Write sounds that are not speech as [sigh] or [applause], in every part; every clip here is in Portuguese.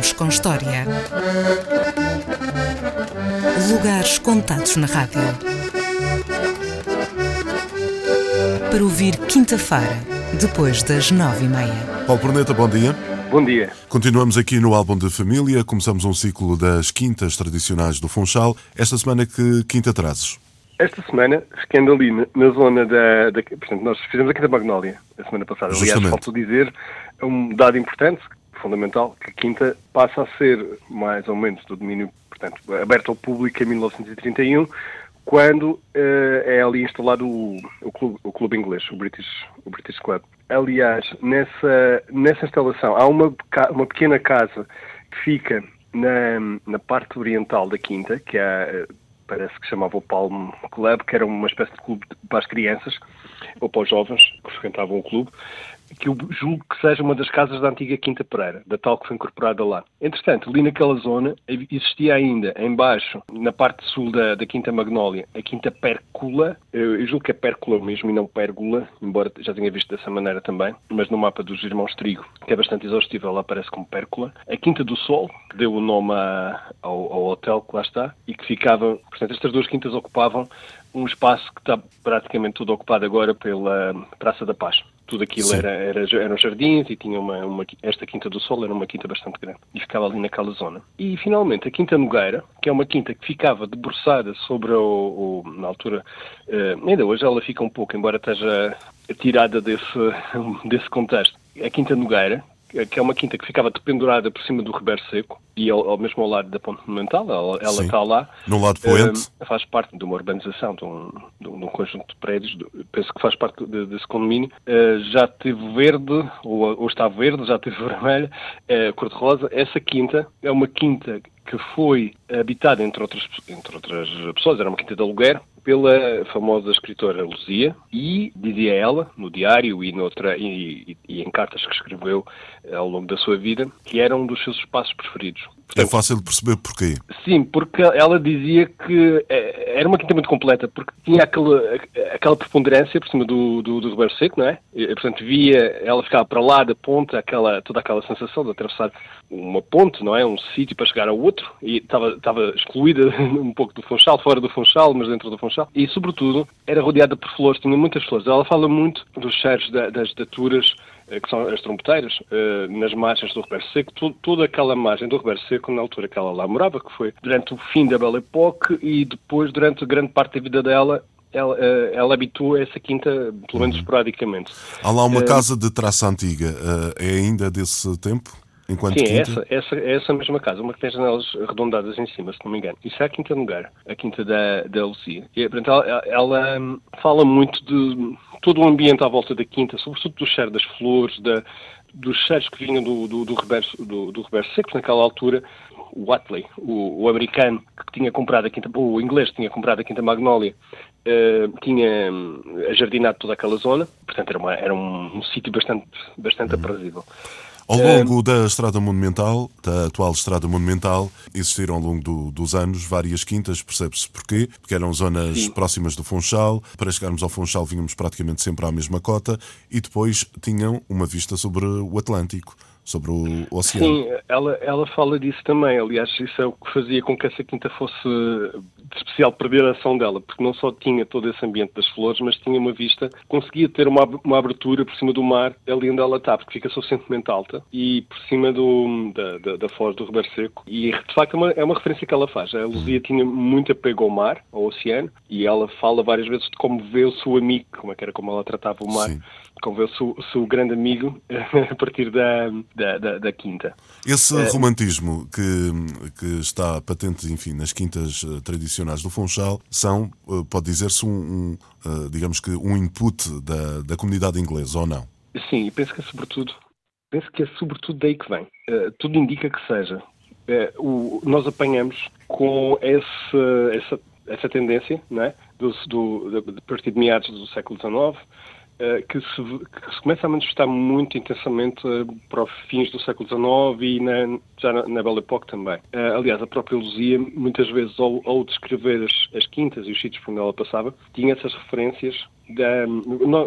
Com História. Lugares contados na rádio. Para ouvir quinta-feira, depois das nove e meia. Paulo Perneta, bom dia. Bom dia. Continuamos aqui no álbum de família. Começamos um ciclo das quintas tradicionais do Funchal. Esta semana, que quinta trazes? Esta semana, ficando ali na zona da, da. Portanto, nós fizemos a Quinta Magnólia a semana passada. Aliás, Justamente. falta dizer é um dado importante, fundamental, que a Quinta passa a ser mais ou menos do domínio, portanto, aberto ao público em 1931, quando eh, é ali instalado o, o, clube, o clube inglês, o British, o British Club. Aliás, nessa, nessa instalação há uma, uma pequena casa que fica na, na parte oriental da Quinta, que é, parece que chamava o Palm Club, que era uma espécie de clube para as crianças, ou para os jovens que frequentavam o clube, que eu julgo que seja uma das casas da antiga Quinta Pereira, da tal que foi incorporada lá. Entretanto, ali naquela zona existia ainda, em baixo, na parte sul da, da Quinta Magnólia, a Quinta Pércula, eu, eu julgo que é Pércula mesmo e não Pérgula, embora já tenha visto dessa maneira também, mas no mapa dos Irmãos Trigo, que é bastante exaustivo, ela aparece como Pércula. A Quinta do Sol, que deu o nome a- ao, ao hotel que lá está, e que ficava, portanto, estas duas quintas ocupavam um espaço que está praticamente tudo ocupado agora pela Praça da Paz. Tudo aquilo era, era, eram jardins e tinha uma, uma- esta Quinta do Sol era uma quinta bastante grande e ficava ali naquela zona. E finalmente a Quinta Nogueira, que é uma quinta que ficava debruçada sobre o, o- na altura, eh, ainda hoje ela fica um pouco, embora esteja tirada desse, [laughs] desse contexto. A Quinta Nogueira, que é uma quinta que ficava dependurada por cima do Ribeiro Seco e ao, ao mesmo ao lado da Ponte Monumental, ela, ela está lá. No lado poente. Eh, faz parte de uma urbanização, de um, de um- um conjunto de prédios, de- penso que faz parte de- desse condomínio. Eh, já teve verde, ou, ou está verde, já teve [laughs] vermelho, eh, cor-de-rosa. Essa quinta é uma quinta que foi habitada, entre outras, entre outras pessoas, era uma quinta de aluguer, pela famosa escritora Luzia e dizia ela, no diário e, noutra, e, e- e em cartas que escreveu eh, ao longo da sua vida, que era um dos seus espaços preferidos. É fácil de perceber porquê. Sim, porque ela dizia que eh, era uma quinta muito completa, porque tinha aquela, aquela preponderância por cima do, do, do Ribeiro Seco, não é? E, portanto, via, ela ficava para lá da ponte, aquela, toda aquela sensação de atravessar uma ponte, não é? Um sítio para chegar ao outro, e estava, estava excluída [laughs] um pouco do Funchal, fora do Funchal, mas dentro do Funchal, e sobretudo era rodeada por flores, tinha muitas flores. Ela fala muito dos cheiros da- das daturas que são as trombeteiras, eh, nas margens do Ribeiro Seco, to- toda aquela margem do Ribeiro Seco, na altura que ela lá morava, que foi durante o fim da Belle Époque e depois, durante grande parte da vida dela, ela, eh, ela habitou essa quinta, pelo menos esporadicamente. Há lá uma Eh, casa de traça antiga. eh, é ainda desse tempo? Enquanto Sim, é quinta? essa, essa, é essa mesma casa, uma que tem janelas arredondadas em cima, se não me engano. Isso é a Quinta Nogueira, a Quinta da, da Lucia. E, portanto, ela, ela, hum, fala muito de todo o ambiente à volta da Quinta, sobretudo do cheiro das flores, da, dos cheiros que vinham do, do, do, Ribeiro, do, do Ribeiro Seco, naquela altura. O Watley, o, o americano que tinha comprado a Quinta, o inglês que tinha comprado a Quinta Magnólia, eh, tinha hum, ajardinado toda aquela zona, portanto era, uma- era um, um sítio bastante, bastante aprazível. Ao Eh, longo da Estrada Monumental, da atual Estrada Monumental, existiram ao longo do- dos anos várias quintas, percebe-se porquê, porque eram zonas Sim. próximas do Funchal. Para chegarmos ao Funchal vínhamos praticamente sempre à mesma cota e depois tinham uma vista sobre o Atlântico, sobre o oceano. Sim, ela, ela fala disso também. Aliás, isso é o que fazia com que essa quinta fosse de especial perderação dela, porque não só tinha todo esse ambiente das flores, mas tinha uma vista, conseguia ter uma, uma abertura por cima do mar, ali onde ela está, porque fica suficientemente alta, e por cima do, da, da, da foz do Ribeiro Seco. E de facto é uma, é uma referência que ela faz. A Luzia tinha muito apego ao mar, ao oceano, e ela fala várias vezes de como vê o seu amigo, como é que era como ela tratava o mar, Sim. como vê o seu, o seu grande amigo [laughs] a partir da, da, da, da quinta. Esse É. romantismo que, que está patente, enfim, nas quintas eh, tradicionais do Funchal são, eh, pode dizer-se, um, um, eh, digamos que um input da, da comunidade inglesa, ou não? Sim, e penso que é sobretudo, penso que é sobretudo daí que vem. Eh, tudo indica que seja. Eh, o- nós apanhamos com esse, essa, essa tendência, não é? Do, do, de, a partir de meados do século XIX, uh, que, se, que, se, começa a manifestar muito intensamente uh, para os fins do século XIX e na, já na, na Belle Époque também. Uh, aliás, a própria Luzia, muitas vezes, ao, ao descrever as, as, quintas e os sítios por onde ela passava, tinha essas referências. Da,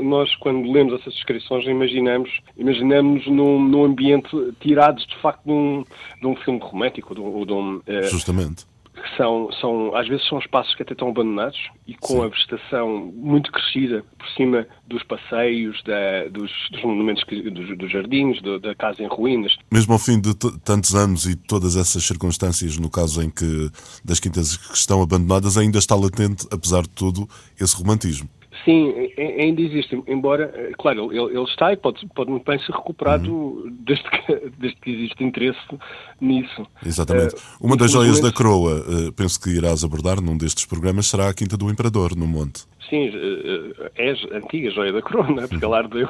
nós, quando lemos essas descrições, imaginamos, imaginamos num, num ambiente tirados, de facto, de um, de um filme romântico. De um, de um, Justamente são, são, às vezes são espaços que até estão abandonados e com Sim. a vegetação muito crescida por cima dos passeios, da, dos, dos, monumentos, dos, dos jardins, do, da casa em ruínas. Mesmo ao fim de tantos anos e todas essas circunstâncias, no caso em que das quintas que estão abandonadas, ainda está latente, apesar de tudo, esse romantismo. Sim, ainda existe, embora, eh, claro, ele, ele está e pode, pode muito bem ser recuperado uhum. desde, que, [laughs] desde que existe interesse nisso. Exatamente. Uh, Uma das joias da coroa, uh, penso que irás abordar num destes programas, será a Quinta do Imperador, no Monte. Sim, é a antiga joia da coroa, porque ela ardeu.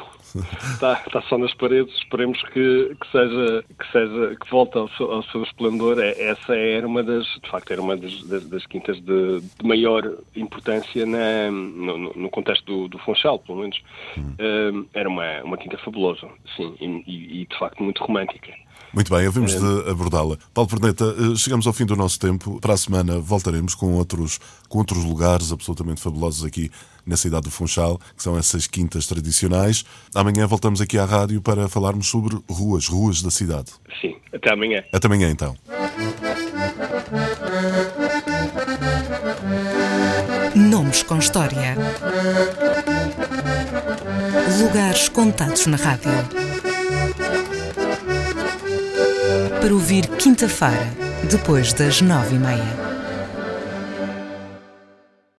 Está, [laughs] está só nas paredes, esperemos que, que, seja, que, seja, que volte ao seu, ao seu esplendor. É, essa era uma das, de facto, era uma das, das, das quintas de, de, maior importância na, no, no contexto do, do Funchal, pelo menos. Uh, era uma, uma quinta fabulosa, sim, e, e de facto muito romântica. Muito bem, havemos de abordá-la. Paulo Perneta, eh, chegamos ao fim do nosso tempo. Para a semana voltaremos com outros, com outros lugares absolutamente fabulosos aqui na cidade do Funchal, que são essas quintas tradicionais. Amanhã voltamos aqui à rádio para falarmos sobre ruas, ruas da cidade. Sim, até amanhã. Até amanhã então. Com história. Lugares contados na rádio para ouvir quinta-feira, depois das nove e meia.